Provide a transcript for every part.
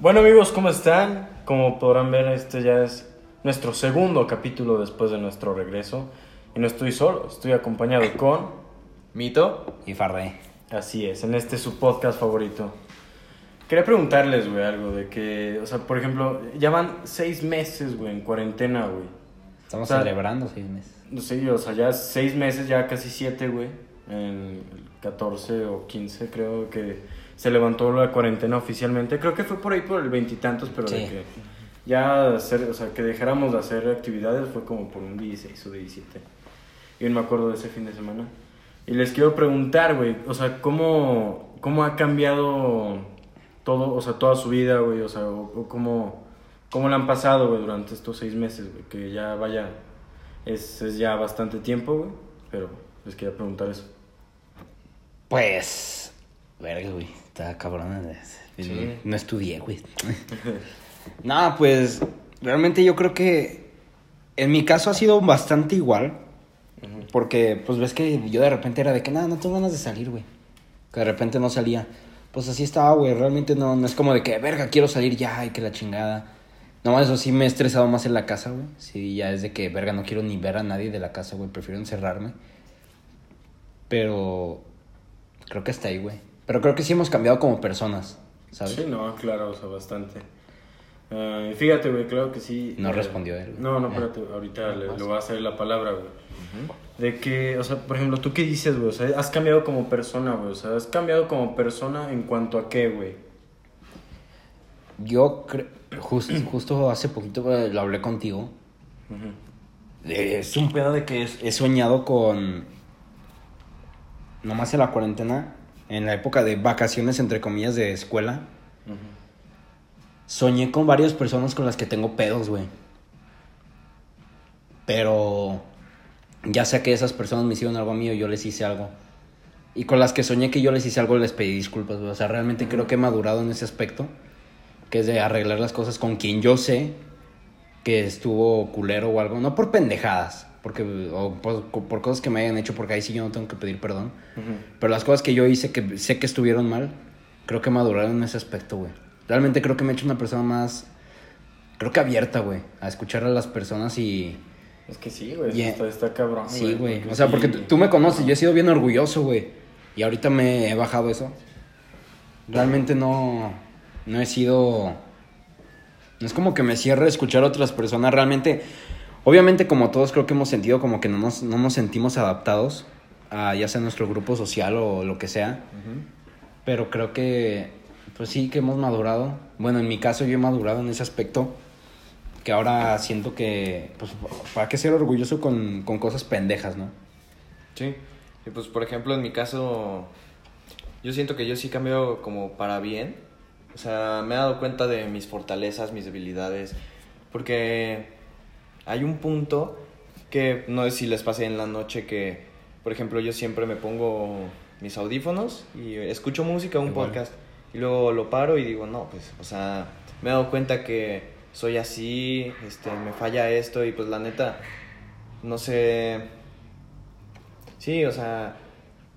Bueno amigos, ¿cómo están? Como podrán ver, este ya es nuestro segundo capítulo después de nuestro regreso. Y no estoy solo, estoy acompañado con... Mito. Y Farde. Así es, en este su podcast favorito. Quería preguntarles, güey, algo de que, o sea, por ejemplo, ya van seis meses, güey, en cuarentena, güey. Estamos O sea, celebrando seis meses. Sé, o sea, ya seis meses, ya casi siete, güey. En el 14 o 15 creo que se levantó la cuarentena oficialmente. Creo que fue por ahí por el veintitantos, pero de Sí. que ya hacer, o sea, que dejáramos de hacer actividades fue como por un 16 o 17. Yo no me acuerdo de ese fin de semana. Y les quiero preguntar, güey, o sea, ¿cómo, cómo ha cambiado todo, o sea, toda su vida, güey? O sea, cómo, cómo la han pasado, güey, durante estos seis meses, güey, que ya vaya, es, es ya bastante tiempo, güey, pero les quería preguntar eso. Pues. Verga, güey. Está cabrón. Sí. No estudié, güey. no, pues. Realmente yo creo que. En mi caso ha sido bastante igual. Porque, pues ves que yo de repente era de que nada, no tengo ganas de salir, güey. Que de repente no salía. Pues así estaba, güey. Realmente no, no es como de que, verga, quiero salir ya y que la chingada. No, eso sí me he estresado más en la casa, güey. Sí, ya es de que, verga, no quiero ni ver a nadie de la casa, güey. Prefiero encerrarme. Pero. Creo que está ahí, güey. Pero creo que sí hemos cambiado como personas, ¿sabes? Sí, no, claro, o sea, bastante. Eh, fíjate, güey, claro que sí. No eh, respondió él. No, no, Ah. espérate, ahorita le, le voy a hacer la palabra, güey. De que, o sea, por ejemplo, ¿tú qué dices, güey? O sea, has cambiado como persona, güey. O sea, has cambiado como persona en cuanto a qué, güey. Yo creo. justo hace poquito güey, lo hablé contigo. Eh, Es un pedo de que he soñado con. Nomás en la cuarentena, en la época de vacaciones, entre comillas, de escuela. Soñé con varias personas con las que tengo pedos, güey. Pero ya sea que esas personas me hicieron algo a mí o yo les hice algo. Y con las que soñé que yo les hice algo les pedí disculpas, güey. O sea, realmente creo que he madurado en ese aspecto. Que es de arreglar las cosas con quien yo sé que estuvo culero o algo. No por pendejadas. Porque, o por, por cosas que me hayan hecho, porque ahí sí yo no tengo que pedir perdón. Ujú. Pero las cosas que yo hice que sé que estuvieron mal, creo que maduraron en ese aspecto, güey. Realmente creo que me he hecho una persona más, creo que abierta, güey, a escuchar a las personas y... Es que sí, güey. Yeah. Está, está cabrón, Sí, güey. O sea, sí- porque tú tú me conoces, yo he sido bien orgulloso, güey. Y ahorita me he bajado eso. Realmente no, no he sido... No es como que me cierre a escuchar a otras personas. Realmente, obviamente como todos creo que hemos sentido como que no nos, no nos sentimos adaptados a ya sea nuestro grupo social o lo que sea. Pero creo que, pues sí, que hemos madurado. Bueno, en mi caso yo he madurado en ese aspecto. Que ahora siento que, pues, para qué ser orgulloso con, con cosas pendejas, ¿no? Sí. Y pues, por ejemplo, en mi caso, yo siento que yo sí cambio como para bien. O sea, me he dado cuenta de mis fortalezas, mis debilidades. Porque hay un punto que no sé si les pasé en la noche que, por ejemplo, yo siempre me pongo mis audífonos y escucho música, un Igual. podcast. Y luego lo paro y digo, no, pues, o sea, me he dado cuenta que soy así, este, me falla esto y pues la neta, no sé, Sí, o sea,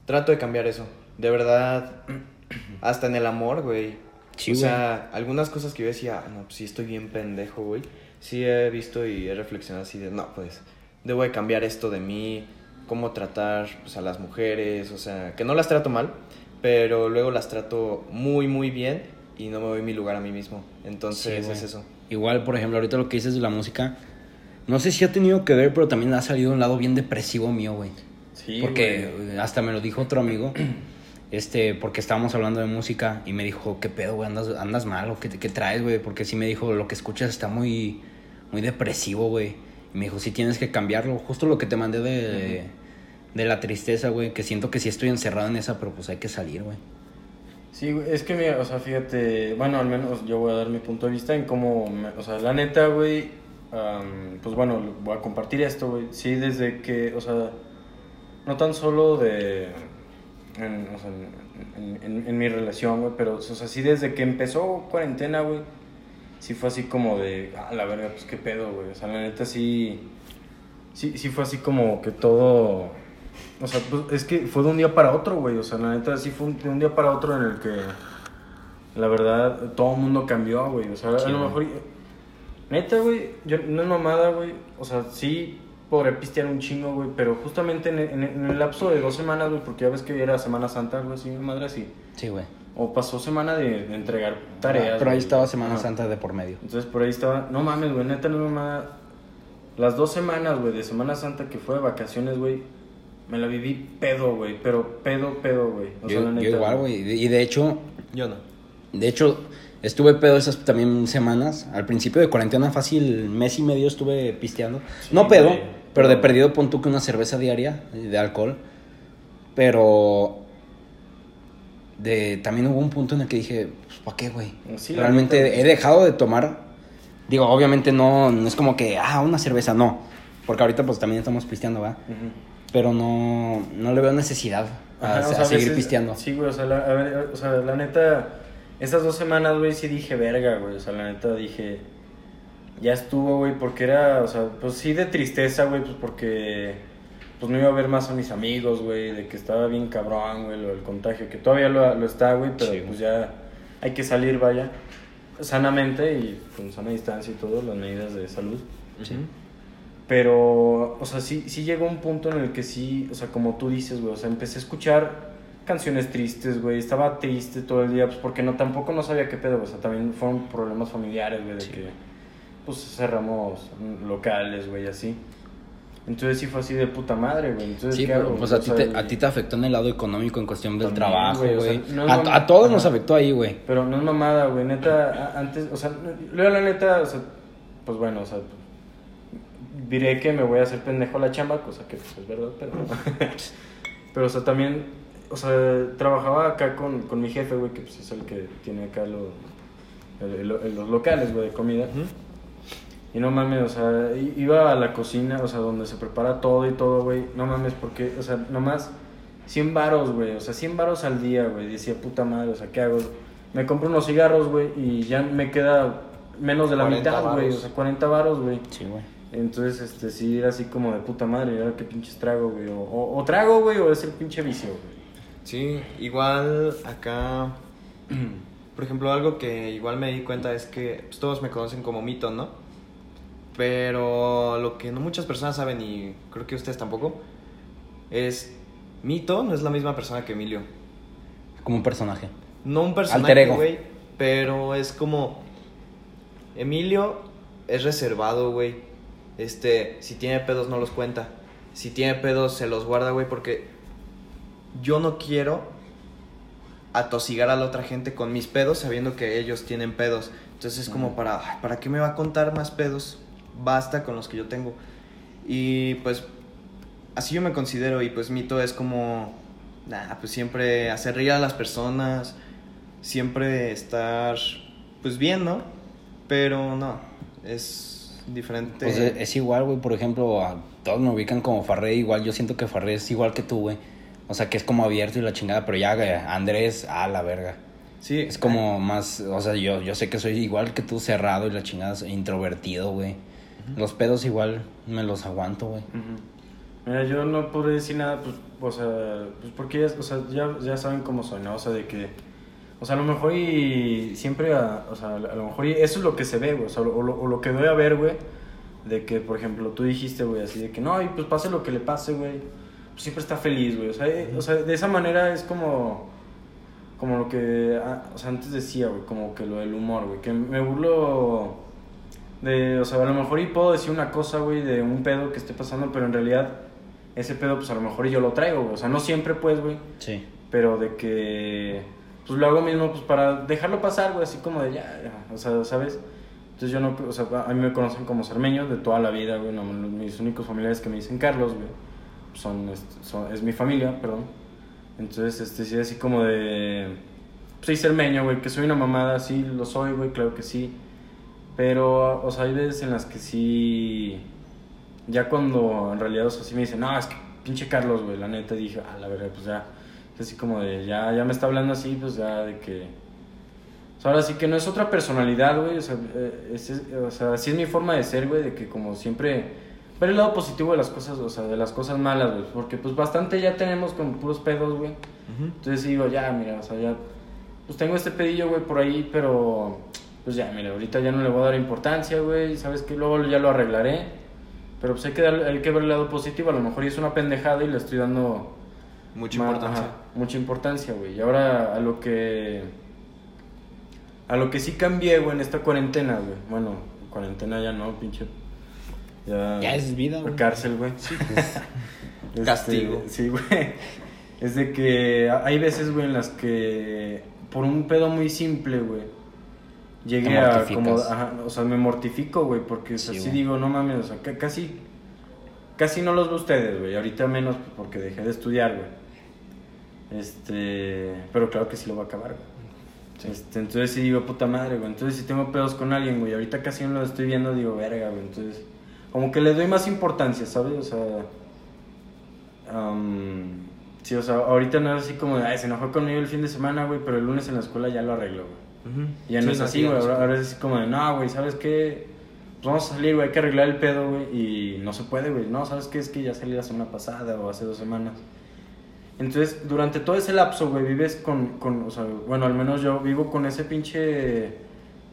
trato de cambiar eso. De verdad, hasta en el amor, güey. Sí, o güey. sea, algunas cosas que yo decía, "Ah, no, pues sí estoy bien pendejo, güey. Sí he visto y he reflexionado así de, no, pues, debo de cambiar esto de mí, cómo tratar pues, a las mujeres, o sea, que no las trato mal, pero luego las trato muy, muy bien y no me doy mi lugar a mí mismo. Entonces, Sí, es eso. Igual, por ejemplo, ahorita lo que dices de la música, no sé si ha tenido que ver, pero también ha salido un lado bien depresivo mío, güey. Sí, porque hasta me lo dijo otro amigo, este, porque estábamos hablando de música y me dijo, ¿qué pedo, güey? ¿Andas, andas mal o qué, qué traes, güey? Porque sí me dijo, lo que escuchas está muy, muy depresivo, güey. Y me dijo, sí tienes que cambiarlo. Justo lo que te mandé de, de la tristeza, güey, que siento que sí estoy encerrado en esa, pero pues hay que salir, güey. Sí, güey, es que mira, o sea, fíjate, bueno, al menos yo voy a dar mi punto de vista en cómo, me- o sea, la neta, güey, am, pues bueno, voy a compartir esto, güey, sí, desde que, o sea, no tan solo de, en, o sea, en- en mi relación, güey, pero, o sea, sí desde que empezó cuarentena, güey, sí fue así como de, ah, la verga, pues qué pedo, güey, o sea, la neta sí, sí, sí fue así como que todo, o sea, pues, es que fue de un día para otro, güey. O sea, la neta sí fue un- de un día para otro en el que la verdad, todo el mundo cambió, güey. O sea, Sí, a lo güey. mejor. Neta, güey, yo no es mamada, güey. O sea, sí podré pistear un chingo, güey. Pero justamente en el, en el- en el lapso de dos semanas, güey, porque ya ves que era Semana Santa, algo así, madre así. Sí, güey. O pasó semana de, de entregar tareas. Pero ahí güey. estaba Semana Ajá. Santa de por medio. Entonces por ahí estaba. No mames, güey, neta, no es mamada. Las dos semanas, güey, de Semana Santa que fue de vacaciones, güey. Me la viví pedo, güey. Pero pedo, pedo, güey. O sea, Yo, la yo neta, igual, güey. Y de hecho, Yo no. de hecho, estuve pedo esas también semanas. Al principio de cuarentena fácil, mes y medio estuve pisteando. Sí, no pedo, güey. pero de perdido pon tú que una cerveza diaria de alcohol. Pero de también hubo un punto en el que dije, pues, ¿para qué, güey? Sí, Realmente he dejado de tomar. Digo, obviamente no, no es como que, ah, una cerveza, no. Porque ahorita pues también estamos pisteando, ¿verdad? Ujú. Pero no, no le veo necesidad a, Ajá, o a sea, a seguir veces- pisteando. Sí, güey, o sea, la, a ver, o sea, la neta, esas dos semanas, güey, sí dije verga, güey. O sea, la neta dije, ya estuvo, güey, porque era, o sea, pues sí de tristeza, güey, pues porque, pues no iba a ver más a mis amigos, güey, de que estaba bien cabrón, güey, lo del contagio, que todavía lo, lo está, güey, pero Sí, pues ya hay que salir, vaya, sanamente y con sana distancia y todo, las medidas de salud. Sí. Pero, o sea, sí, sí llegó un punto en el que sí, o sea, como tú dices, güey, o sea, empecé a escuchar canciones tristes, güey, estaba triste todo el día, pues porque no, tampoco no sabía qué pedo, güey, o sea, también fueron problemas familiares, güey, de que, pues cerramos locales, güey, así. Entonces sí fue así de puta madre, güey, entonces, Sí, ¿qué pero hago, pues a ti, te, a ti te afectó en el lado económico en cuestión del También, trabajo, güey, o sea, güey. no es a, a todos nos afectó ahí, güey. Pero no es mamada, güey, neta, antes, o sea, luego la neta, o sea, pues bueno, o sea, diré que me voy a hacer pendejo a la chamba, cosa que pues es verdad, pero... pero, o sea, también, o sea, trabajaba acá con, con mi jefe, güey, que pues es el que tiene acá lo- el- el- los locales, güey, de comida. Y no mames, o sea, iba a la cocina, o sea, donde se prepara todo y todo, güey. No mames, porque, o sea, nomás 100 varos, güey. O sea, 100 varos al día, güey. Decía, puta madre, o sea, ¿qué hago? Me compro unos cigarros, güey, y ya me queda menos de la 40 mitad, güey. O sea, 40 varos, güey. Sí, güey. Entonces, este, sí, era así como de puta madre. Y ahora qué pinches trago, güey. O, o- o trago, güey, o es el pinche vicio, güey. Sí, igual acá, por ejemplo, algo que igual me di cuenta es que pues, todos me conocen como Mito, ¿no? Pero lo que no muchas personas saben, y creo que ustedes tampoco, es Mito no es la misma persona que Emilio. Como un personaje. No un personaje, güey, pero es como... Emilio es reservado, güey. Este, si tiene pedos no los cuenta. Si tiene pedos se los guarda, güey, porque yo no quiero atosigar a la otra gente con mis pedos sabiendo que ellos tienen pedos. Entonces es como para, "Ay, ¿para qué me va a contar más pedos? Basta con los que yo tengo. Y pues así yo me considero y pues Mito es como, nah, pues siempre hacer reír a las personas, siempre estar pues bien, ¿no? Pero no, es diferente. Pues es, es igual, güey. Por ejemplo, a todos me ubican como Farré. Igual yo siento que Farré es igual que tú, güey. O sea, que es como abierto y la chingada. Pero ya, güey, Andrés, a la verga. sí, Es como más, o sea, yo, yo sé que soy igual que tú, cerrado y la chingada, introvertido, güey. Los pedos igual me los aguanto, güey. Mira, yo no podré decir nada, pues, o sea, pues porque o sea, ya, ya saben cómo soy, ¿no? O sea, de que, o sea, a lo mejor y siempre, a, o sea, a lo mejor y eso es lo que se ve, güey, o sea, o lo, o lo que doy a ver, güey, de que, por ejemplo, tú dijiste, güey, así de que, no, y pues pase lo que le pase, güey, pues siempre está feliz, güey, o sea, eh, o sea, de esa manera es como, como lo que, ah, o sea, antes decía, güey, como que lo del humor, güey, que me burlo de, o sea, a lo mejor y puedo decir una cosa, güey, de un pedo que esté pasando, pero en realidad ese pedo, pues a lo mejor yo lo traigo, güey. O sea, no siempre, pues, güey, Sí. pero de que, pues lo hago mismo, pues para dejarlo pasar, güey, así como de ya, ya, o sea, ¿sabes? Entonces yo no, o sea, a mí me conocen como cermeño de toda la vida, güey, no, mis únicos familiares que me dicen Carlos, güey, son, este, son- es mi familia, perdón. Entonces, este, sí, así como de, pues soy cermeño, güey, que soy una mamada, sí, lo soy, güey, claro que sí. Pero, o sea, hay veces en las que sí. Ya cuando en realidad, o sea, sí me dicen, no, es que pinche Carlos, güey, la neta dije, ah, la verdad, pues ya. Es así como de, ya, ya me está hablando así, pues ya de que. O sea, ahora sí que no es otra personalidad, güey, o sea, eh, o sea, sí es mi forma de ser, güey, de que como siempre. Ver el lado positivo de las cosas, o sea, de las cosas malas, güey, porque pues bastante ya tenemos con puros pedos, güey. Entonces digo, ya, mira, o sea, ya. pues tengo este pedillo, güey, por ahí, pero pues ya, mira, ahorita ya no le voy a dar importancia, güey, sabes que luego ya lo arreglaré, pero pues hay que, dar, hay que ver el lado positivo, a lo mejor es una pendejada y le estoy dando Mucha importancia. ajá, mucha importancia, güey. Y ahora a lo que a lo que sí cambié, güey, en esta cuarentena, güey. Bueno, cuarentena ya no, pinche ya, Ya es vida, güey. cárcel, güey. Este, Castigo. Sí, güey. Es de que hay veces, güey, en las que por un pedo muy simple, güey, llegué a como, ajá, o sea, me mortifico, güey, porque o sea, Sí, sí, güey. digo, no mames, o sea, ca- casi casi no los veo ustedes, güey, ahorita menos porque dejé de estudiar, güey. Este, pero claro que sí lo voy a acabar, güey. Este, entonces sí digo, puta madre, güey. Entonces si tengo pedos con alguien, güey, ahorita casi no lo estoy viendo, digo, verga, güey. Entonces, como que le doy más importancia, ¿sabes? O sea, am, sí, o sea, ahorita no es así como ay, se enojó conmigo el fin de semana, güey, pero el lunes en la escuela ya lo arreglo, güey. Ya no Sí, es así, sí, güey. Ahora, es así como de, no, güey, ¿sabes qué? Pues vamos a salir, güey, hay que arreglar el pedo, güey. Y no se puede, güey. No, ¿sabes qué? Es que ya salí la semana pasada o hace dos semanas. Entonces, durante todo ese lapso, güey, vives con, con, o sea, bueno, al menos yo vivo con ese pinche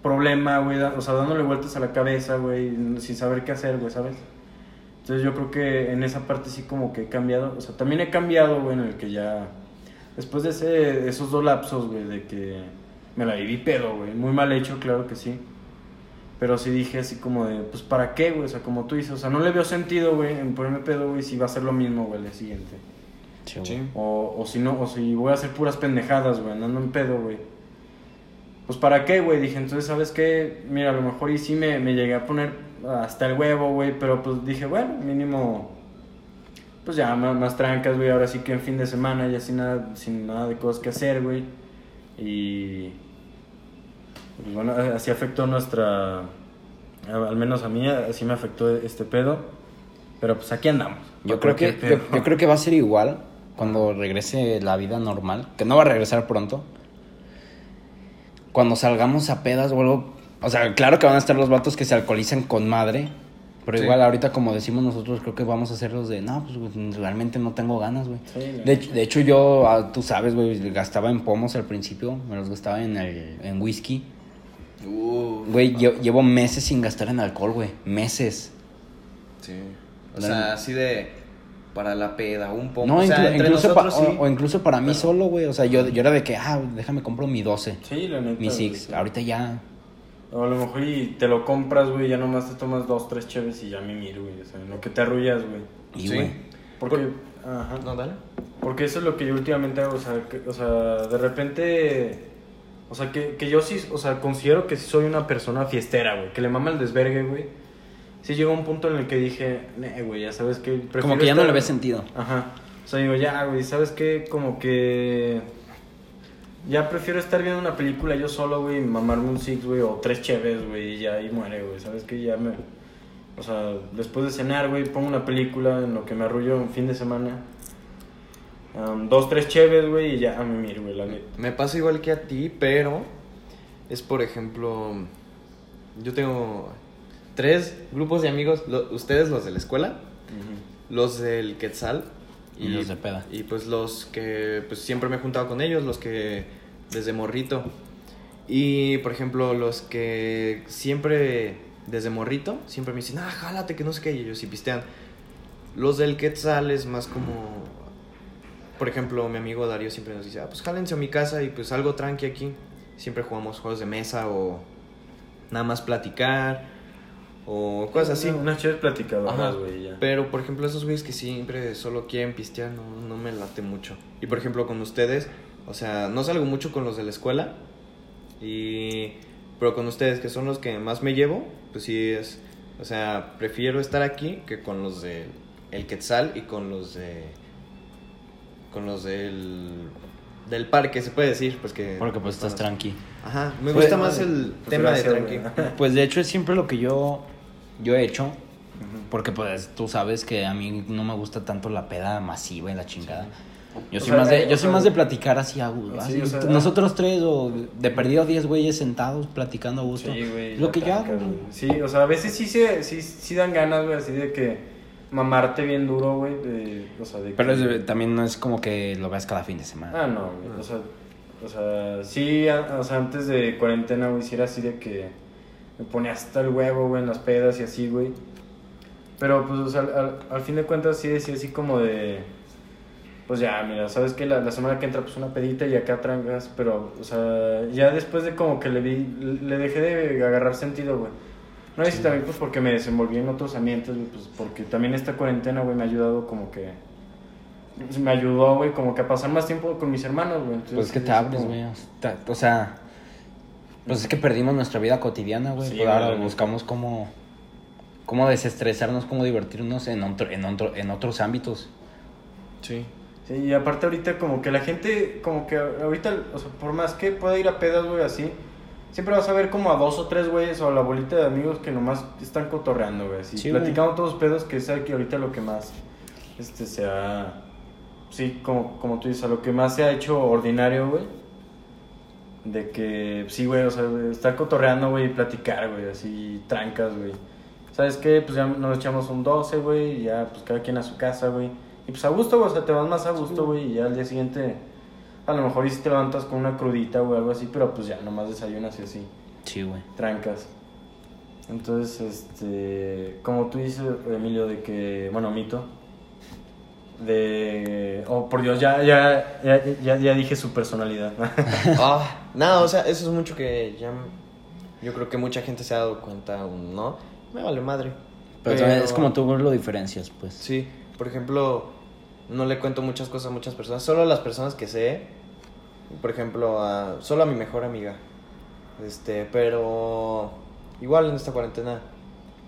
problema, güey, o sea, dándole vueltas a la cabeza, güey, sin saber qué hacer, güey, ¿sabes? Entonces yo creo que en esa parte sí como que he cambiado, o sea, también he cambiado, güey, en el que ya, después de ese, esos dos lapsos, güey, de que me la viví pedo, güey, muy mal hecho, claro que sí. Pero sí dije así como de, pues, ¿para qué, güey? O sea, como tú dices, o sea, no le veo sentido, güey, en ponerme pedo, güey, si va a ser lo mismo, güey, el día siguiente. Sí. Sí. O, o si no, o si voy a hacer puras pendejadas, güey, andando en pedo, güey. Pues para qué, güey, dije, entonces, ¿sabes qué? Mira, a lo mejor y sí me, me llegué a poner hasta el huevo, güey, pero pues dije, bueno, mínimo, pues ya, más, más trancas, güey, ahora sí que en fin de semana, ya sin nada, sin nada de cosas que hacer, güey. Y, pues bueno, así afectó nuestra, al menos a mí, así me afectó este pedo. Pero pues aquí andamos. Yo creo, que, yo, creo que va a ser igual cuando regrese la vida normal, que no va a regresar pronto. Cuando salgamos a pedas o algo. O sea, claro que van a estar los vatos que se alcoholizan con madre. Pero Sí. igual ahorita, como decimos nosotros, creo que vamos a hacer los de, no, pues realmente no tengo ganas, güey. Sí, de, de hecho, yo, ah, tú sabes, güey, gastaba en pomos al principio, me los gastaba en, el, en whisky. Uh, Güey, yo llevo meses sin gastar en alcohol, güey. Meses. sí. O La- sea, así de para la peda, un poco. No, o sea, inclu- entre incluso pa- nosotros sí. o, o incluso para mí Pero- solo, güey. O sea, yo, yo era de que, ah, déjame compro mi 12, Sí, la neta. mi güey, 6. sí. Ahorita ya. O a lo mejor y te lo compras, güey, ya nomás te tomas dos, tres cheves y ya me miro, güey. O sea, en lo que te arrullas, güey. Y, Sí. güey. Porque, ajá. No, dale. Porque eso es lo que yo últimamente hago, o sea, que- o sea de repente, o sea, que, que yo sí, o sea, considero que sí soy una persona fiestera, güey, que le mama el desvergue, güey. Sí llegó un punto en el que dije, "Nee, güey, ya sabes que... Como prefiero que ya no le ves sentido. Ajá. O sea, digo, ya, güey, ¿sabes qué? Como que... Ya prefiero estar viendo una película yo solo, güey, mamarme un six, güey, o tres cheves, güey, y ya ahí muere, güey. ¿Sabes qué? Ya me... O sea, después de cenar, güey, pongo una película en lo que me arrullo un fin de semana. Dos, tres cheves, güey, y ya a mimir, güey, la neta. Me pasa igual que a ti, pero es por ejemplo, yo tengo tres grupos de amigos, lo- ustedes los de la escuela, los del Quetzal Y los de peda. Y pues los que pues siempre me he juntado con ellos, los que desde morrito. Y por ejemplo, los que siempre desde morrito, siempre me dicen, ah, jálate, que no sé qué, y ellos sí pistean. Los del Quetzal es más como, por ejemplo, mi amigo Darío siempre nos dice, ah, pues jálense a mi casa y pues algo tranqui aquí. Siempre jugamos juegos de mesa o nada más platicar o cosas así. Unas cheves platicadoras, güey, ya. Pero, por ejemplo, esos güeyes que siempre solo quieren pistear, no, no me late mucho. Y, por ejemplo, con ustedes, o sea, no salgo mucho con los de la escuela. Y... Pero con ustedes, que son los que más me llevo, pues sí es... O sea, prefiero estar aquí que con los de El Quetzal y con los de... Con los del... Del parque, se puede decir, pues que... Porque pues estás tranqui. Ajá, me Pues, gusta más el Pues tema gracias, de tranqui. Pues de hecho es siempre lo que yo, yo he hecho. Porque pues tú sabes que a mí no me gusta tanto la peda masiva y la chingada. Yo O soy, sea, más de, yo soy sea, más de platicar así a sí, así, o sea, Nosotros tres o de perdido 10 güeyes sentados platicando a gusto. Sí, güey. lo que güey. Sí, o sea, a veces sí, se, sí, sí dan ganas, güey, así de que mamarte bien duro, güey. de- O sea, de Pero que- es- también no es como que lo veas cada fin de semana. Ah, no, güey. O sea, o sea, sí, a- o sea, antes de cuarentena, güey, sí era así de que me ponía hasta el huevo, güey, en las pedas y así, güey. Pero, pues, o sea, al, al- al fin de cuentas sí decía así como de, pues ya, mira, sabes que la, la semana que entra, pues una pedita y acá trancas, pero, o sea, ya después de como que le vi, le dejé de agarrar sentido, güey. No sé si también, pues, porque me desenvolví en otros ambientes, pues, porque también esta cuarentena, güey, me ha ayudado como que me ayudó, güey, como que a pasar más tiempo con mis hermanos, güey. Entonces, Pues es que sí, te abres, como- güey. O sea, pues es que perdimos nuestra vida cotidiana, güey. Sí, Pues ahora güey. buscamos cómo, cómo desestresarnos, cómo divertirnos en, otro, en, otro, en otros ámbitos. Sí. Sí, y aparte ahorita como que la gente, como que ahorita, o sea, por más que pueda ir a pedas, güey, así, siempre vas a ver como a dos o tres güeyes o a la bolita de amigos que nomás están cotorreando, güey, así, Sí, güey. platicando todos los pedos, que es que ahorita lo que más, este, se ha, sí, como, como tú dices, a lo que más se ha hecho ordinario, güey, de que, sí, güey, o sea, estar cotorreando, güey, y platicar, güey, así, trancas, güey. ¿Sabes qué? Pues ya nos echamos un 12, güey, y ya, pues cada quien a su casa, güey. Y pues a gusto, güey, o sea, te vas más a gusto, güey, y ya al día siguiente, a lo mejor y si te levantas con una crudita, güey, algo así, pero pues ya nomás desayunas y así, Sí, güey. trancas. Entonces, este, como tú dices, Emilio, de que, bueno, mito, de, oh, por Dios, ya, ya, ya, ya, ya dije su personalidad. Ah, no, o sea, eso es mucho que ya. Yo creo que mucha gente se ha dado cuenta aún, ¿no? Me vale madre. Pero, también es como tú lo diferencias, pues. Sí, por ejemplo, no le cuento muchas cosas a muchas personas, solo a las personas que sé. Por ejemplo, a, solo a mi mejor amiga. Este, pero igual en esta cuarentena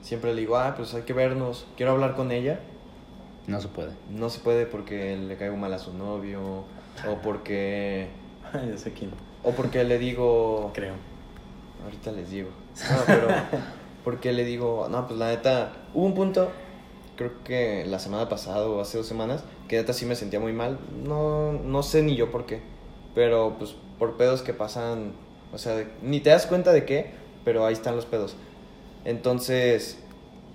siempre le digo, ah, pues hay que vernos, quiero hablar con ella. No se puede. No se puede porque le caigo mal a su novio o porque ya sé quién, o porque le digo creo. Ahorita les digo. No, pero porque le digo, no, pues la neta, hubo un punto, creo que la semana pasada o hace dos semanas, que neta sí me sentía muy mal. No, no sé ni yo por qué, pero pues por pedos que pasan, o sea, de- ni te das cuenta de qué, pero ahí están los pedos. Entonces,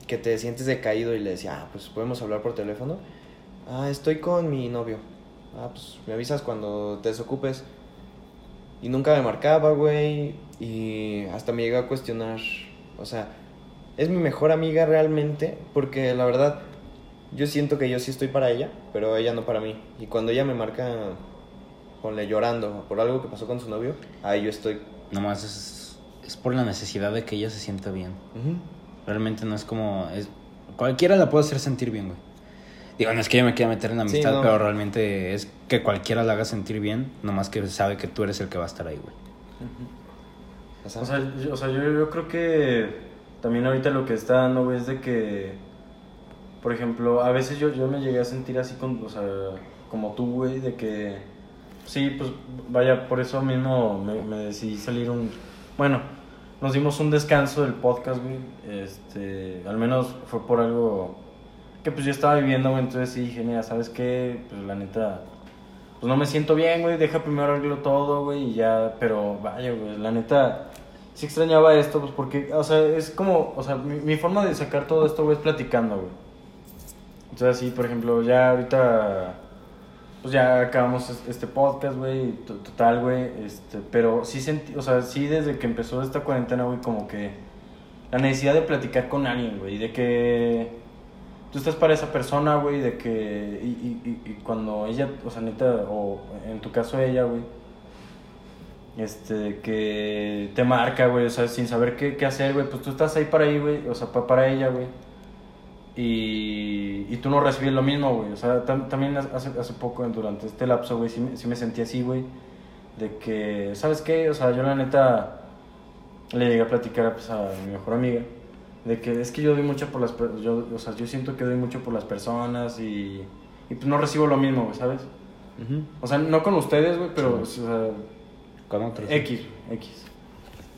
que te sientes decaído y le decía, ah, pues podemos hablar por teléfono. Ah, estoy con mi novio. Ah, pues me avisas cuando te desocupes. Y nunca me marcaba, güey. Y hasta me llega a cuestionar. O sea, es mi mejor amiga realmente. Porque la verdad, yo siento que yo sí estoy para ella, pero ella no para mí. Y cuando ella me marca, ponle llorando por algo que pasó con su novio, ahí yo estoy. Nomás es, es por la necesidad de que ella se sienta bien. Realmente no es como... Es, cualquiera la puede hacer sentir bien, güey. Digo, no es que yo me quiera meter en Sí, amistad, no. pero realmente es que cualquiera la haga sentir bien, nomás que sabe que tú eres el que va a estar ahí, güey. O sea, O sea, yo, o sea, yo, yo creo que también ahorita lo que está dando, es de que, por ejemplo, a veces yo, yo me llegué a sentir así, con, o sea, como tú, güey, de que, sí, pues, vaya, por eso mismo me, me decidí salir un, bueno, nos dimos un descanso del podcast, güey, este, al menos fue por algo que pues yo estaba viviendo, güey, entonces sí dije, mira, ¿sabes qué? Pues la neta, pues no me siento bien, güey, deja primero arreglo todo, güey, y ya, pero vaya, güey, la neta, sí extrañaba esto, pues porque, o sea, es como, o sea, mi, forma de sacar todo esto, güey, es platicando, güey. Entonces, sí, por ejemplo, ya ahorita, pues ya acabamos es- este podcast, güey, to- total, güey, este, pero sí sentí, o sea, sí desde que empezó esta cuarentena, güey, como que la necesidad de platicar con alguien, güey, de que tú estás para esa persona, güey, de que, y, y, y, y cuando ella, o sea, neta, o en tu caso ella, güey, este, que te marca, güey, o sea, sin saber qué, qué hacer, güey, pues tú estás ahí para ahí, güey, o sea, pa- para ella, güey, y, y tú no recibes lo mismo, güey, o sea, tam- también hace, hace poco, durante este lapso, güey, sí, me- sí me sentí así, güey, de que, ¿sabes qué? O sea, yo la neta le llegué a platicar pues, a mi mejor amiga, de que es que yo doy mucho por las, yo, o sea, yo siento que doy mucho por las personas y, y pues no recibo lo mismo, güey, ¿sabes? O sea, no con ustedes, güey, pero, o sea, Con otros. X, X.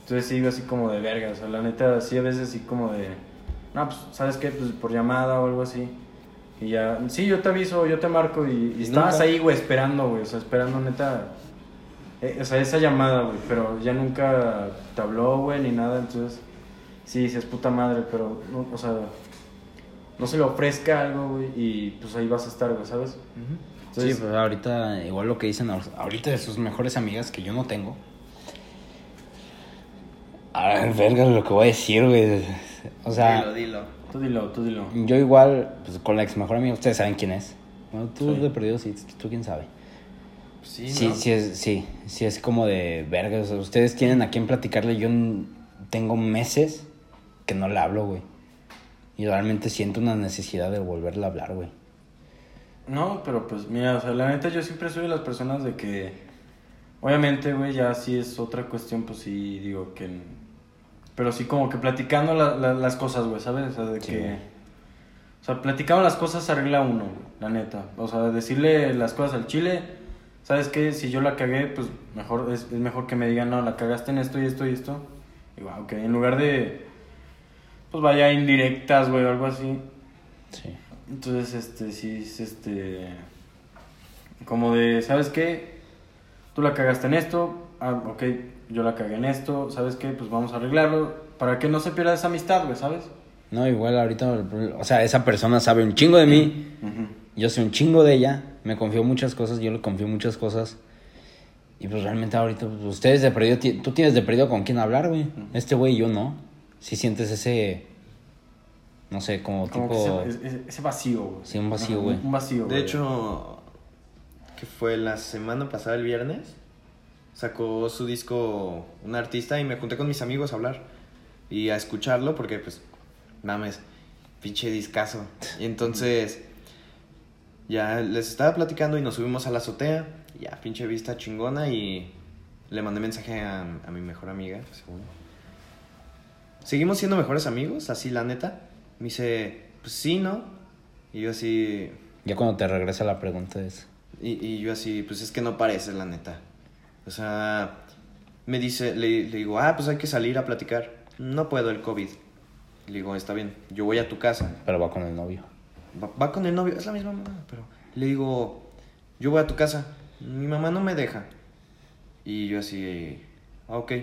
Entonces sí, así como de verga, o sea, la neta, sí a veces así como de, no, pues, ¿sabes qué? Pues por llamada o algo así. Y ya, sí, yo te aviso, yo te marco y, y estabas Nunca. ahí, güey, esperando, güey, o sea, esperando neta, eh, o sea, esa llamada, güey, pero ya nunca te habló, güey, ni nada, entonces, sí, sí es puta madre, pero, no, o sea, no se le ofrezca algo, güey, y pues ahí vas a estar, güey, ¿sabes? ujú. Entonces, sí, pues ahorita, igual lo que dicen ahor- ahorita de sus mejores amigas que yo no tengo. A ver, verga lo que voy a decir, güey. O sea, dilo, dilo. Tú dilo, tú dilo. yo igual, pues con la ex mejor amiga, ustedes saben quién es. Bueno, tú Sí. de perdido, sí, tú quién sabe. Sí, Sí, ¿no? sí, es, sí, sí, es como de verga. O sea, ustedes tienen a quién platicarle. Yo tengo meses que no le hablo, güey. Y realmente siento una necesidad de volverle a hablar, güey. No, pero pues mira, o sea, la neta yo siempre soy de las personas de que, obviamente, güey, ya sí es otra cuestión, pues sí, digo que, pero sí como que platicando la- la- las cosas, güey, ¿sabes? O sea, de Sí, que, o sea, platicando las cosas se arregla uno, la neta. O sea, decirle las cosas al chile, ¿sabes qué? Si yo la cagué, pues mejor, es, es mejor que me digan, no, la cagaste en esto y esto y esto. Y wow, ok, en lugar de, pues vaya indirectas, güey, o algo así. Sí. Entonces, este, sí, es este. Como de, ¿sabes qué? Tú la cagaste en esto, ah, ok, yo la cagué en esto, ¿sabes qué? Pues vamos a arreglarlo para que no se pierda esa amistad, güey, ¿sabes? No, igual ahorita, o sea, esa persona sabe un chingo de mí. Yo sé un chingo de ella. Me confío muchas cosas, yo le confío muchas cosas. Y pues realmente ahorita, pues, ustedes de perdido, tú tienes de perdido con quién hablar, güey. Este güey y yo no. Si sientes ese, no sé, como, Como tipo... ese, vacío, güey. Sí, un vacío, güey. Un vacío, De hecho, que fue la semana pasada, el viernes, sacó su disco un artista y me junté con mis amigos a hablar y a escucharlo porque, pues, mames, pinche discazo. Y entonces, ya les estaba platicando y nos subimos a la azotea, y ya, pinche vista chingona y le mandé mensaje a, a mi mejor amiga, según. ¿Seguimos siendo mejores amigos? Así, la neta. Me dice, pues sí, ¿no? Y yo así, Ya cuando te regresa la pregunta es... y, y yo así, pues es que no parece, la neta. O sea, me dice, le, le digo, ah, pues hay que salir a platicar. No puedo, el COVID. Le digo, está bien, yo voy a tu casa. Pero va con el novio. Va, va con el novio, es la misma mamá, pero le digo, yo voy a tu casa. Mi mamá no me deja. Y yo así, ah, ok.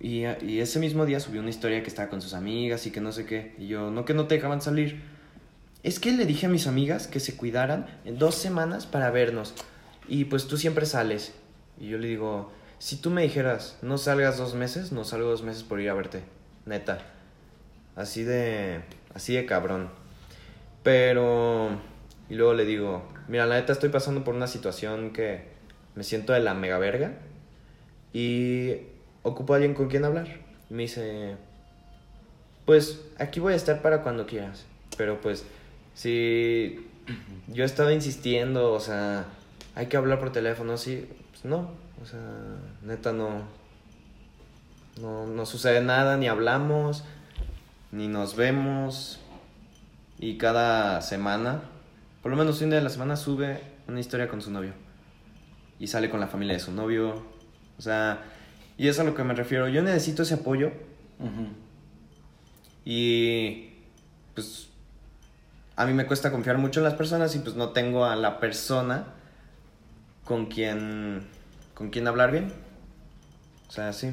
Y, y ese mismo día subió una historia que estaba con sus amigas y que no sé qué. Y yo, no que no te dejaban salir. Es que le dije a mis amigas que se cuidaran en dos semanas para vernos. Y pues tú siempre sales. Y yo le digo, si tú me dijeras, no salgas dos meses, no salgo dos meses por ir a verte. Neta. Así de, así de cabrón. Pero, y luego le digo, mira, la neta estoy pasando por una situación que me siento de la mega verga. Y ocupo a alguien con quien hablar. Me dice, pues aquí voy a estar para cuando quieras. Pero pues, si yo he estado insistiendo, o sea, hay que hablar por teléfono, sí, pues no. O sea, neta no. No, no sucede nada, ni hablamos, ni nos vemos. Y cada semana, por lo menos un día de la semana, sube una historia con su novio. Y sale con la familia de su novio. O sea, y es a lo que me refiero. Yo necesito ese apoyo. Y pues a mí me cuesta confiar mucho en las personas y pues no tengo a la persona con quien con quien hablar bien. O sea, sí.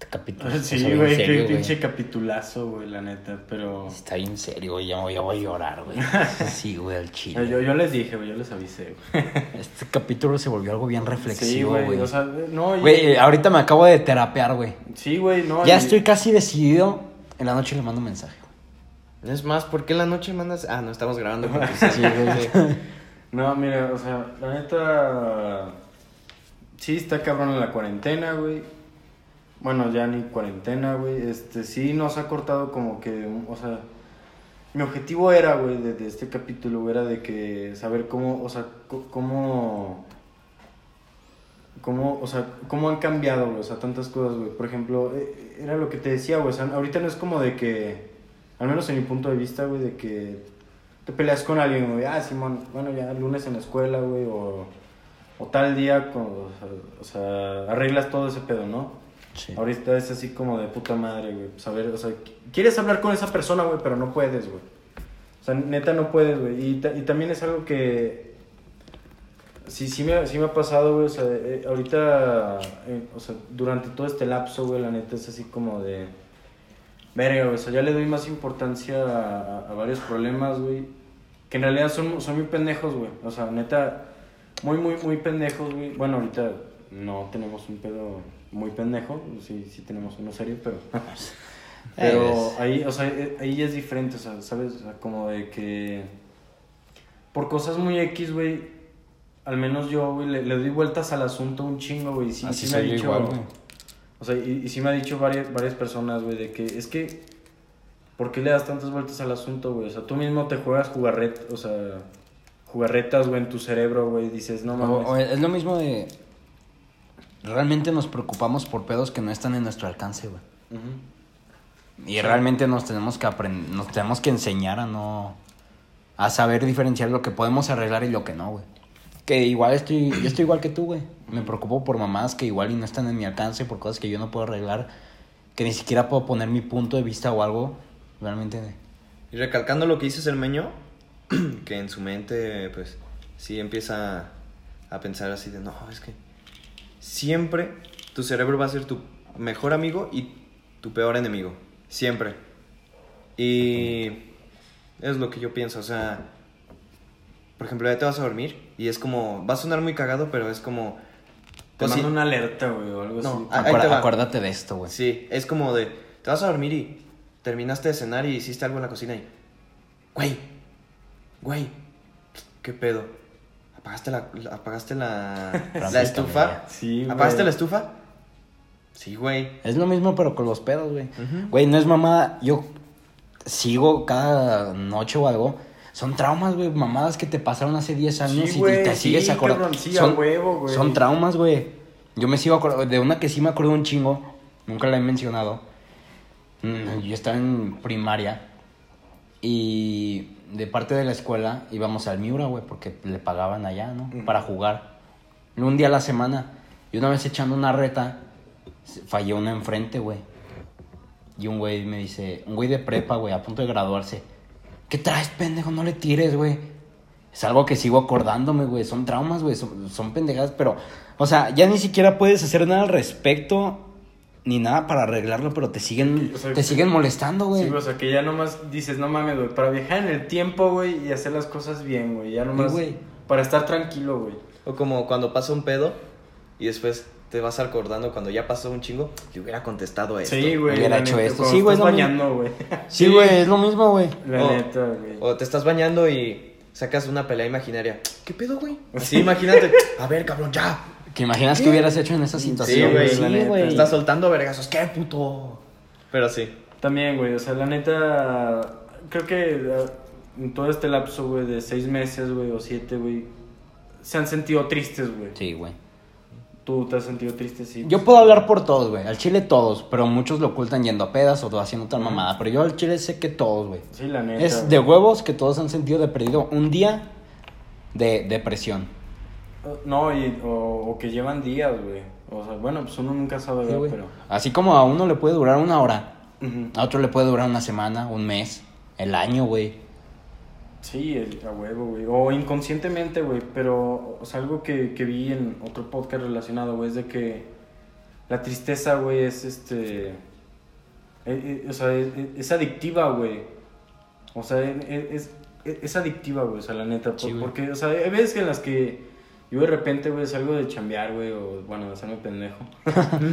Este capítulo Sí, está bien güey, serio, qué pinche capitulazo, güey, la neta, pero... Está bien serio, güey. Ya, ya voy a llorar, güey. Sí, güey, al chile. yo, yo les dije, güey, yo les avisé, güey. Este capítulo se volvió algo bien reflexivo, güey, o sea, no... y- Güey, ahorita me acabo de terapear, güey. Sí, güey, no... Ya y- estoy casi decidido. En la noche le mando un mensaje. güey. Es más, ¿por qué en la noche mandas? Ah, no estamos grabando. porque sí, Sí, güey. No, mira, o sea, la neta. Sí, está cabrón en la cuarentena, güey. Bueno, ya ni cuarentena, güey. Este, sí nos ha cortado como que. O sea, mi objetivo era, güey, de, este capítulo, era de que saber cómo, o sea, cómo. Cómo, o sea, cómo han cambiado, güey, o sea, tantas cosas, güey. Por ejemplo, eh, era lo que te decía, güey, ahorita no es como de que, al menos en mi punto de vista, güey, de que te peleas con alguien, güey, ah, Simón, bueno, ya lunes en la escuela, güey, o, o tal día, con, o sea, arreglas todo ese pedo, ¿no? Ahorita es así como de puta madre, güey, saber, o sea, qu- quieres hablar con esa persona, güey, pero no puedes, güey. O sea, neta no puedes, güey. Y, y también es algo que sí, sí me, sí me ha pasado, güey, o sea, eh, ahorita, eh, o sea, durante todo este lapso, güey, la neta es así como de... Verga, güey, o sea, ya le doy más importancia a, a- a varios problemas, güey. que en realidad son, son muy pendejos, güey. O sea, neta, muy, muy, muy pendejos, güey. Bueno, ahorita no tenemos un pedo muy pendejo, sí, sí tenemos uno serio, pero... pero ahí, o sea, eh, ahí es diferente, o sea, ¿sabes? O sea, como de que... Por cosas muy X, güey, al menos yo, güey, le, le doy vueltas al asunto un chingo, güey. Sí, Así sí me ha dicho... igual, güey. O sea, y, y sí me ha dicho varias, varias personas, güey, de que es que, ¿por qué le das tantas vueltas al asunto, güey? O sea, tú mismo te juegas jugarret, o sea, jugarretas, güey, en tu cerebro, güey, dices, no O- mames. o es lo mismo de. Realmente nos preocupamos por pedos que no están en nuestro alcance, güey. Y realmente nos tenemos que aprender, nos tenemos que enseñar a no. a saber diferenciar lo que podemos arreglar y lo que no, güey. Que igual estoy, yo estoy igual que tú, güey. Me preocupo por mamás que igual y no están en mi alcance, por cosas que yo no puedo arreglar, que ni siquiera puedo poner mi punto de vista o algo. Realmente. Y recalcando lo que dices el meño, que en su mente, pues, sí empieza a pensar así de, no, es que siempre tu cerebro va a ser tu mejor amigo y tu peor enemigo. Siempre. Y es lo que yo pienso, o sea, por ejemplo, ya te vas a dormir y es como, va a sonar muy cagado, pero es como... Te pues, mando una alerta, güey, o algo No, así. ah, ahí Acuer- te va. acuérdate de esto, güey. Sí, es como de, te vas a dormir y terminaste de cenar y hiciste algo en la cocina y, güey, güey, ¿qué pedo? ¿Apagaste la, la- apagaste la, la estufa? Sí, güey. ¿Apagaste la estufa? Sí, güey. Es lo mismo, pero con los pedos, güey. Ujú. Güey, no es mamada. Yo sigo cada noche o algo. Son traumas, güey. Mamadas que te pasaron hace 10 años Sí, y güey, te sigues sí, acordando. son, huevo, güey. son traumas, güey. Yo me sigo acordando. De una que sí me acuerdo un chingo. Nunca la he mencionado. Mm, Yo estaba en primaria. Y de parte de la escuela íbamos al Miura, güey, porque le pagaban allá, ¿no? Para jugar. Un día a la semana. Y una vez echando una reta, falló una enfrente, güey. Y un güey me dice, un güey de prepa, güey, a punto de graduarse. ¿Qué traes, pendejo? No le tires, güey. Es algo que sigo acordándome, güey. Son traumas, güey. Son, son pendejadas, pero... O sea, ya ni siquiera puedes hacer nada al respecto. Ni nada para arreglarlo, pero te siguen, O sea, te siguen molestando, güey. Sí, o sea, que ya nomás dices, no mames, güey, para viajar en el tiempo, güey, y hacer las cosas bien, güey, ya nomás güey. para estar tranquilo, güey. O como cuando pasa un pedo y después te vas acordando cuando ya pasó un chingo, le hubiera contestado a esto. Sí, güey. Hubiera hecho neta, esto. Sí, güey, estás es lo mismo. bañando, güey. Sí, güey, es lo mismo, güey. La O- neta, güey. O te estás bañando y sacas una pelea imaginaria. ¿Qué pedo, güey? Así, imagínate. A ver, cabrón, ya. ¿Qué imaginas que hubieras hecho en esa Sí, situación? güey, la Sí, neta. güey. Estás soltando vergazos. ¿Qué puto? Pero sí. También, güey, o sea, la neta, creo que eh, en todo este lapso, güey, de seis meses, güey, o siete, güey, se han sentido tristes, güey. Sí, güey. Tú te has sentido triste, sí. Yo puedo hablar por todos, güey. Al chile todos, pero muchos lo ocultan yendo a pedas o haciendo otra mamada. Pero yo al chile sé que todos, güey. Sí, la neta. Es de huevos que todos han sentido de perdido un día de depresión. No, y, o, o que llevan días, güey. O sea, bueno, pues uno nunca sabe, Sí, pero... Así como a uno le puede durar una hora, a otro le puede durar una semana, un mes, el año, güey. Sí, el- a huevo, güey. O inconscientemente, güey. Pero, o sea, algo que, que vi en otro podcast relacionado, güey, es de que la tristeza, güey, es este. eh, eh, o sea, es, es adictiva, güey. O sea, es, es, es adictiva, güey, o sea, la neta. por- Sí, güey. porque, o sea, hay veces en las que yo de repente, güey, salgo de chambear, güey, o bueno, de hacerme pendejo.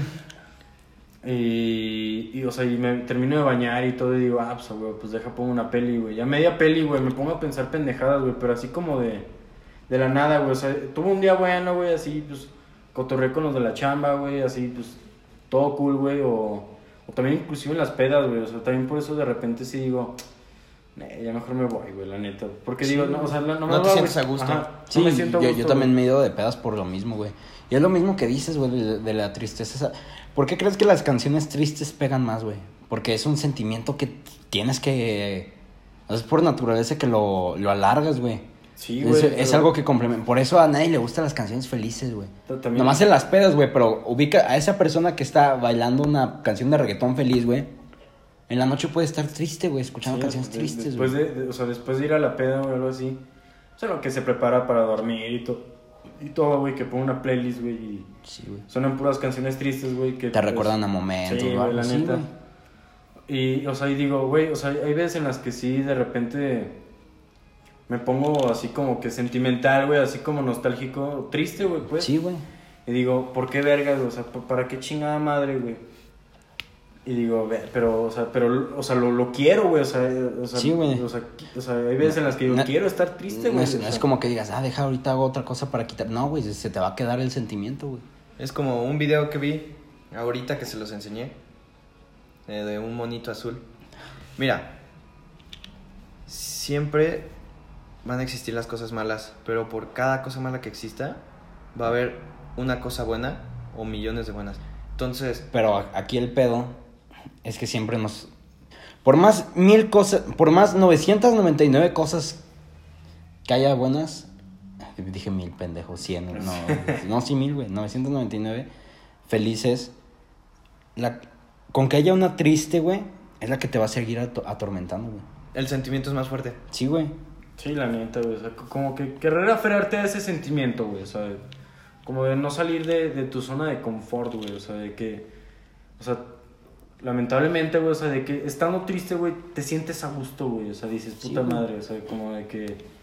Y, y, o sea, y me termino de bañar y todo y digo, ah, pues, güey, pues deja pongo una peli, güey. Ya media peli, güey, me pongo a pensar pendejadas, güey, pero así como de, de la nada, güey. O sea, tuve un día bueno, güey, así, pues, cotorré con los de la chamba, güey, así, pues, todo cool, güey. O, o también inclusive en las pedas, güey. O sea, también por eso de repente sí digo, "Nee, ya mejor me voy, güey, la neta. Porque Sí, digo, no, o sea, no, no me no te voy, sientes güey. a gusto. Ajá, Sí, no me siento a yo, gusto, yo también güey. me he ido de pedas por lo mismo, güey. Y es lo mismo que dices, güey, de, de la tristeza. ¿Por qué crees que las canciones tristes pegan más, güey? Porque es un sentimiento que tienes que... Es por naturaleza que lo, lo alargas, güey. Sí, güey. es pero- algo que complementa. Por eso a nadie le gustan las canciones felices, güey. También- Nomás en las pedas, güey, pero ubica a esa persona que está bailando una canción de reggaetón feliz, güey. En la noche puede estar triste, güey, escuchando Sí, canciones de- tristes, después güey. de, de- o sea, después de ir a la peda o algo así. O sea, lo que se prepara para dormir y, to- y todo, güey, que pone una playlist, güey, y Sí, güey. suenan puras canciones tristes, güey, que... Te recuerdan a momentos, Sí, güey, la neta. güey. Y, o sea, y digo, güey, o sea, hay veces en las que sí, de repente... me pongo así como que sentimental, güey, así como nostálgico, triste, güey, pues. Sí, güey. Y digo, ¿por qué verga, güey? O sea, ¿para qué chingada madre, güey? Y digo, pero, o sea, pero, o sea, lo, lo quiero, güey, o sea, o sea, Sí, güey. O sea, qui- o sea, hay veces en las que digo, No- quiero estar triste, No güey. es, no es como que digas, ah, deja ahorita hago otra cosa para quitar. No, güey, se te va a quedar el sentimiento, güey. Es como un video que vi ahorita que se los enseñé. eh, de un monito azul. Mira, siempre van a existir las cosas malas, pero por cada cosa mala que exista, va a haber una cosa buena o millones de buenas. Entonces, Pero aquí el pedo es que siempre nos. Por más mil cosas, por más 999 cosas que haya buenas, dije mil, pendejo, 100, no, no, sí mil, güey, 999 felices. La, con que haya una triste, güey, es la que te va a seguir ato- atormentando, güey. el sentimiento es más fuerte. Sí, güey. Sí, la neta, güey. O sea, co- como que querer aferrarte a ese sentimiento, güey. O sea, como de no salir de, de tu zona de confort, güey. O sea, de que. O sea, lamentablemente, güey. O sea, de que estando triste, güey, te sientes a gusto, güey. O sea, dices, puta madre. O sea, como de que.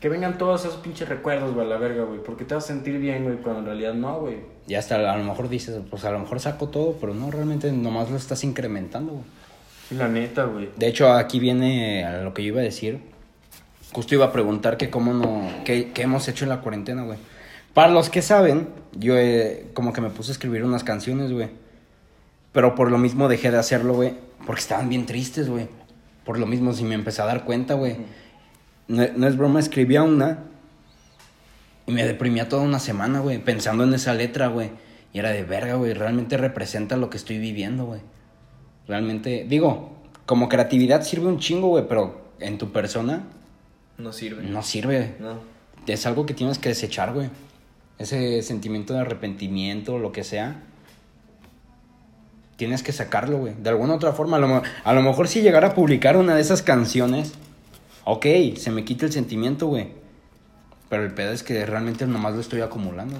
Que vengan todos esos pinches recuerdos, güey, a la verga, güey. Porque te vas a sentir bien, güey, cuando en realidad no, güey. Y hasta a lo mejor dices, pues a lo mejor saco todo, pero no, realmente nomás lo estás incrementando, güey. La neta, güey. De hecho, aquí viene a lo que yo iba a decir. Justo iba a preguntar que cómo no, qué, qué hemos hecho en la cuarentena, güey. Para los que saben, yo eh, como que me puse a escribir unas canciones, güey. Pero por lo mismo dejé de hacerlo, güey. Porque estaban bien tristes, güey. Por lo mismo, si me empecé a dar cuenta, güey. No, no es broma, escribía una. Y me deprimía toda una semana, güey. Pensando en esa letra, güey. Y era de verga, güey. Realmente representa lo que estoy viviendo, güey. Realmente, digo, como creatividad sirve un chingo, güey, pero en tu persona No sirve. no sirve. No. Es algo que tienes que desechar, güey. Ese sentimiento de arrepentimiento, lo que sea. Tienes que sacarlo, güey. De alguna otra forma. A lo, mejor si llegara a publicar una de esas canciones, ok, se me quita el sentimiento, güey. Pero el pedo es que realmente nomás lo estoy acumulando.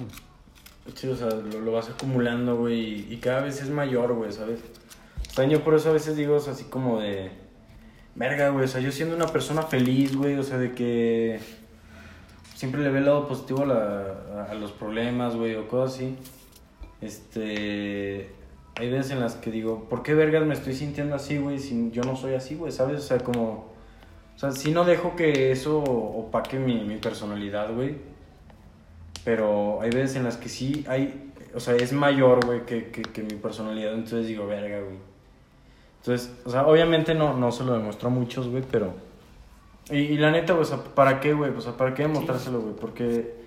Sí, o sea, lo, vas acumulando, güey, y, cada vez es mayor, güey, ¿sabes? O sea, yo por eso a veces digo, o así como de... Verga, güey, o sea, yo siendo una persona feliz, güey, o sea, de que... Siempre le ve el lado positivo a- a los problemas, güey, o cosas así. Este... Hay veces en las que digo, ¿por qué vergas me estoy sintiendo así, güey, si yo no soy así, güey, ¿sabes? O sea, como... O sea, si no dejo que eso opaque mi, mi personalidad, güey. Pero hay veces en las que sí hay, o sea, es mayor, güey, que, que, que mi personalidad. Entonces digo, verga, güey. Entonces, o sea, obviamente no, no se lo demostró a muchos, güey, pero... Y, y la neta, güey, o sea, ¿para qué, güey? O sea, ¿para qué demostrárselo, güey? Porque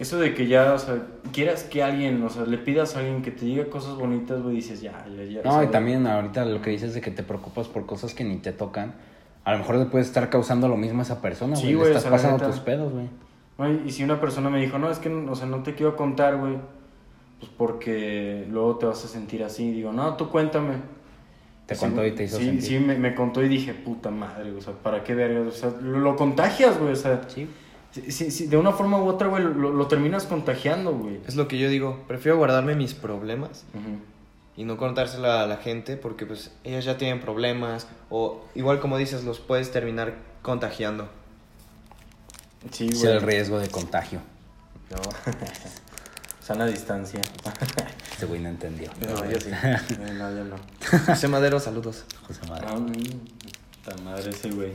eso de que ya, o sea, quieras que alguien, o sea, le pidas a alguien que te diga cosas bonitas, güey, dices, ya, ya, ya. No, y también ahorita lo que dices de que te preocupas por cosas que ni te tocan. A lo mejor le puedes estar causando lo mismo a esa persona, Sí, güey. o estás sea, pasando neta. tus pedos, güey. Y y si una persona me dijo, no, es que, o sea, no te quiero contar, güey, pues porque luego te vas a sentir así. Digo, no, tú cuéntame. Te Sí, contó y te hizo sí, sentir. Sí, me, me contó y dije, puta madre, o sea, ¿para qué vergas? O sea, lo, lo contagias, güey, o sea, Sí. Sí, sí, de una forma u otra, güey, lo, lo terminas contagiando, güey. Es lo que yo digo. Prefiero guardarme mis problemas y no contársela a la gente porque pues ellas ya tienen problemas o igual como dices los puedes terminar contagiando. Sí, Es güey. el riesgo de contagio. No. Sana distancia. Este güey no entendió. No, yo sí. No, yo no. José Madero, saludos. José Madero. Ah, mm, Tan madre ese güey.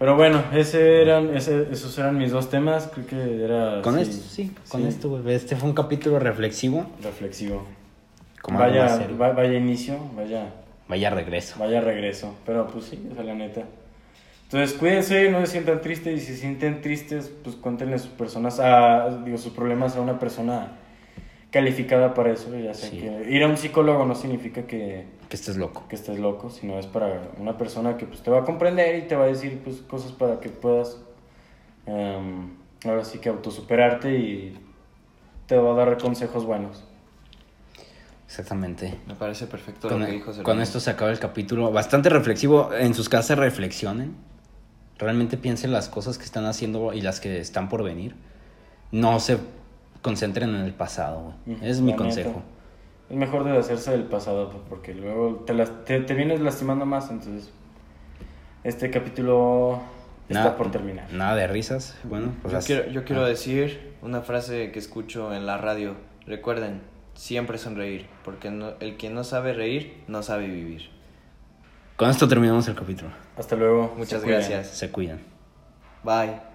Pero bueno, ese eran, ese, esos eran mis dos temas. Creo que era. Con sí, esto, sí, con sí, esto, güey. Este fue un capítulo reflexivo. Reflexivo. Como vaya, va- vaya inicio, vaya, Vaya regreso. vaya regreso. Pero pues sí, esa es la neta. Entonces cuídense, no se sientan tristes. Y si se sienten tristes, pues cuéntenle sus personas, a, digo, sus problemas a una persona calificada para eso. Ya sé Sí. que ir a un psicólogo no significa que, Que estés loco. que estés loco, sino es para una persona que pues, te va a comprender y te va a decir pues, cosas para que puedas em, ahora sí que autosuperarte y te va a dar consejos buenos. Exactamente. Me parece perfecto Con, lo que dijo con esto se acaba el capítulo. Bastante reflexivo. En sus casas reflexionen. Realmente piensen las cosas que están haciendo y las que están por venir. No se concentren en el pasado, güey. Ujú, Ese es mi la consejo. neta. Es mejor deshacerse del pasado pues, porque luego te, las- te, te vienes lastimando más. Entonces, este capítulo está por terminar. Nada de risas. Bueno, pues Yo quiero, yo quiero ah. decir una frase que escucho en la radio. Recuerden, siempre sonreír, porque no- el que no sabe reír no sabe vivir. Con esto terminamos el capítulo. Hasta luego. Muchas Se gracias. Se cuidan. Bye.